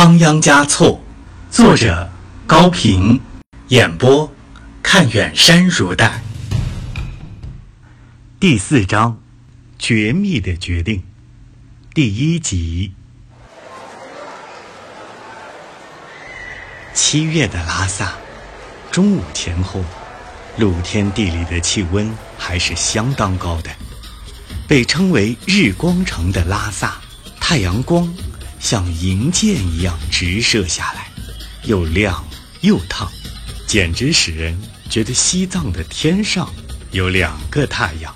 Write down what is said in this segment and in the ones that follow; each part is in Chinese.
仓央嘉措，作者高平，演播看远山如黛。第四章，绝密的决定，第一集。七月的拉萨，中午前后，露天地里的气温还是相当高的。被称为“日光城”的拉萨，太阳光。像银箭一样直射下来，又亮又烫，简直使人觉得西藏的天上有两个太阳。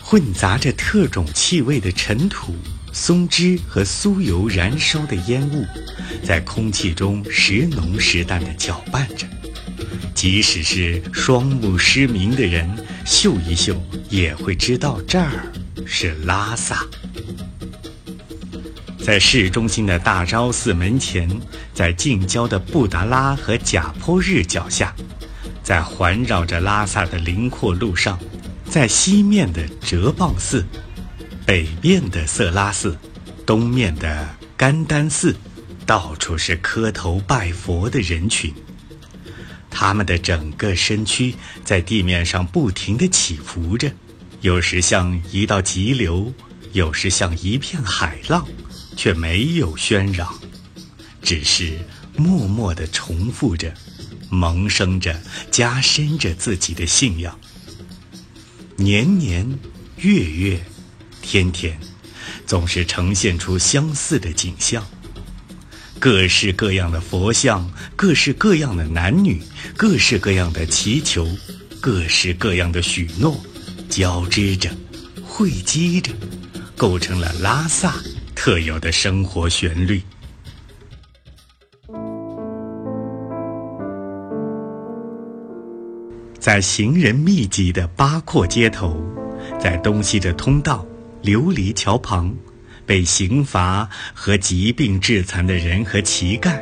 混杂着特种气味的尘土、松枝和酥油燃烧的烟雾，在空气中时浓时淡地搅拌着，即使是双目失明的人，嗅一嗅也会知道这儿是拉萨。在市中心的大昭寺门前，在近郊的布达拉和贾坡日脚下，在环绕着拉萨的林廓路上，在西面的哲蚌寺，北面的色拉寺，东面的甘丹寺，到处是磕头拜佛的人群。他们的整个身躯在地面上不停地起伏着，有时像一道急流，有时像一片海浪。却没有喧嚷，只是默默地重复着，萌生着、加深着自己的信仰。年年、月月、天天，总是呈现出相似的景象：各式各样的佛像，各式各样的男女，各式各样的祈求，各式各样的许诺，交织着、汇集着，构成了拉萨。特有的生活旋律，在行人密集的八廓街头，在东西的通道、琉璃桥旁，被刑罚和疾病致残的人和乞丐，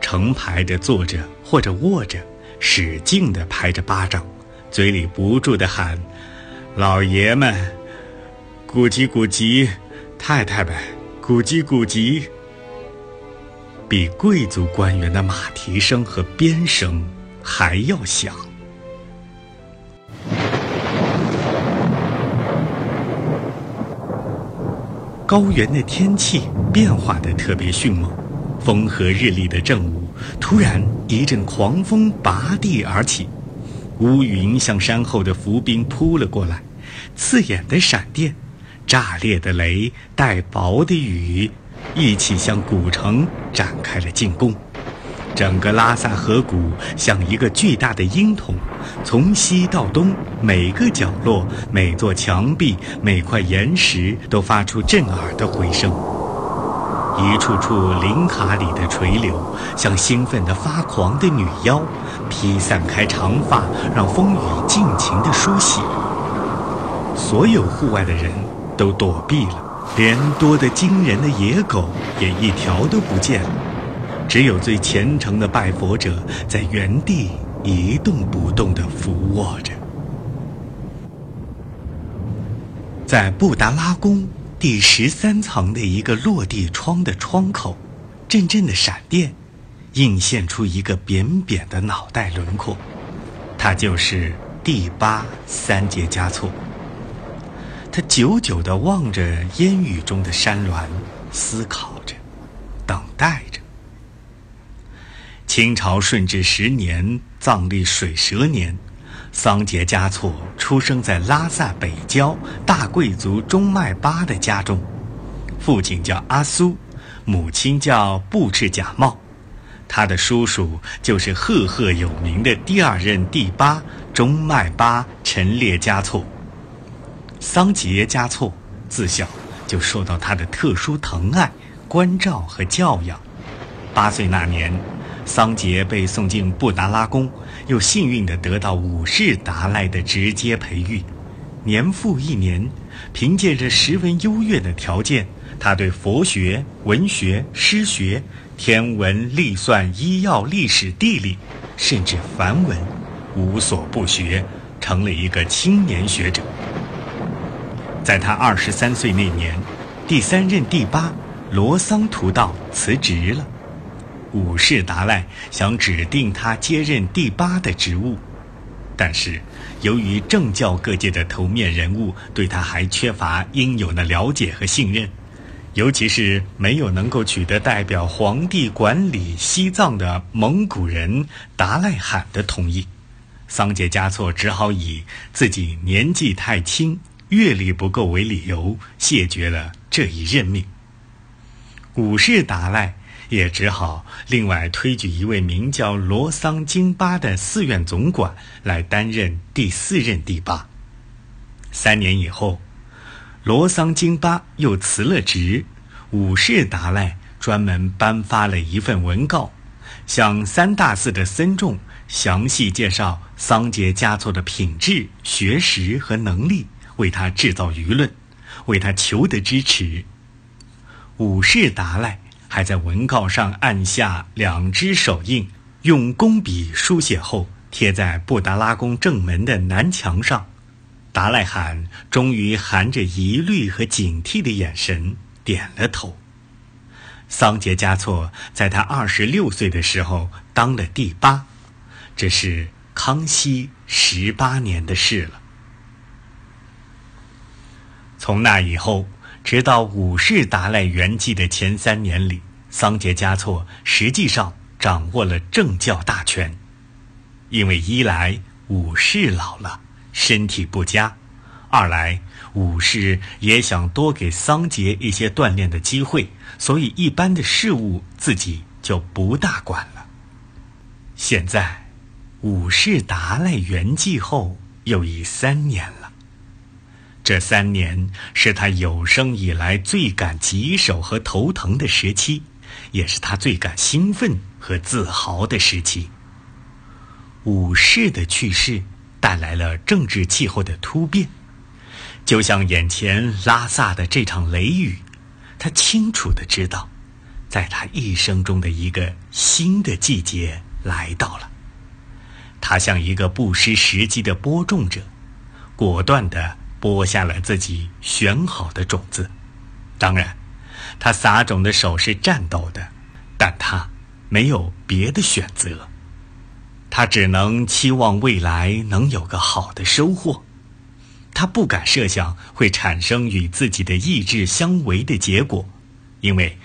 成排的坐着或者卧着，使劲地拍着巴掌，嘴里不住地喊：“老爷们，古籍古籍，太太们。”古籍古籍，比贵族官员的马蹄声和鞭声还要响。高原的天气变化的特别迅猛，风和日丽的正午，突然一阵狂风拔地而起，乌云向山后的伏兵扑了过来，刺眼的闪电。炸裂的雷带薄的雨，一起向古城展开了进攻。整个拉萨河谷像一个巨大的鹰筒，从西到东，每个角落、每座墙壁、每块岩石都发出震耳的回声。一处处林卡里的垂柳，像兴奋的发狂的女妖，披散开长发，让风雨尽情地梳洗。所有户外的人。都躲避了，连多得惊人的野狗也一条都不见了，只有最虔诚的拜佛者在原地一动不动地伏卧着。在布达拉宫第十三层的一个落地窗的窗口，阵阵的闪电映现出一个扁扁的脑袋轮廓，他就是第八三节加措。他久久地望着烟雨中的山峦，思考着，等待着。清朝顺治十年藏历水蛇年，桑杰嘉措出生在拉萨北郊大贵族中迈巴的家中，父亲叫阿苏，母亲叫布赤贾茂，他的叔叔就是赫赫有名的第二任第八中迈巴陈列嘉措。桑杰嘉措自小就受到他的特殊疼爱、关照和教养。八岁那年，桑杰被送进布达拉宫，又幸运地得到五世达赖的直接培育。年复一年，凭借着十分优越的条件，他对佛学、文学、诗学、天文、历算、医药、历史、地理，甚至梵文，无所不学，成了一个青年学者。在他二十三岁那年，第三任第八罗桑图道辞职了。五世达赖想指定他接任第八的职务，但是由于政教各界的头面人物对他还缺乏应有的了解和信任，尤其是没有能够取得代表皇帝管理西藏的蒙古人达赖罕的同意，桑杰嘉措只好以自己年纪太轻、阅历不够为理由，谢绝了这一任命。五世达赖。也只好另外推举一位名叫罗桑金巴的寺院总管来担任第四任第八。三年以后，罗桑金巴又辞了职，五世达赖专门颁发了一份文告，向三大寺的僧众详细介绍桑杰嘉措的品质、学识和能力，为他制造舆论，为他求得支持。五世达赖。还在文告上按下两只手印，用工笔书写后贴在布达拉宫正门的南墙上。达赖罕终于含着疑虑和警惕的眼神点了头。桑杰嘉措在他二十六岁的时候当了第八，这是康熙十八年的事了。从那以后。直到五世达赖圆寂的前三年里，桑杰嘉措实际上掌握了政教大权。因为一来五世老了，身体不佳；二来五世也想多给桑杰一些锻炼的机会，所以一般的事务自己就不大管了。现在，五世达赖圆寂后又已三年了。这三年是他有生以来最感棘手和头疼的时期，也是他最感兴奋和自豪的时期。武士的去世带来了政治气候的突变，就像眼前拉萨的这场雷雨，他清楚的知道，在他一生中的一个新的季节来到了。他像一个不失时机的播种者，果断的。播下了自己选好的种子，当然，他撒种的手是颤抖的，但他没有别的选择，他只能期望未来能有个好的收获。他不敢设想会产生与自己的意志相违的结果，因为，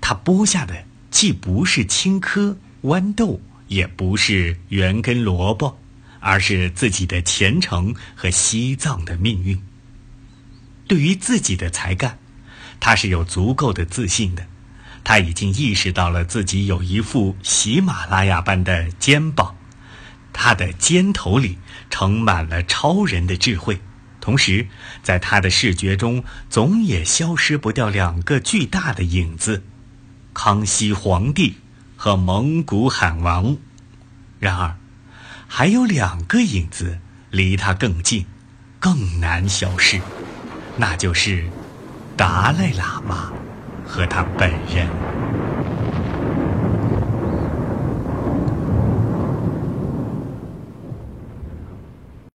他播下的既不是青稞、豌豆，也不是圆根萝卜。而是自己的前程和西藏的命运。对于自己的才干，他是有足够的自信的。他已经意识到了自己有一副喜马拉雅般的肩膀，他的肩头里盛满了超人的智慧。同时，在他的视觉中，总也消失不掉两个巨大的影子：康熙皇帝和蒙古罕王。然而。还有两个影子离他更近，更难消失，那就是达赖喇嘛和他本人。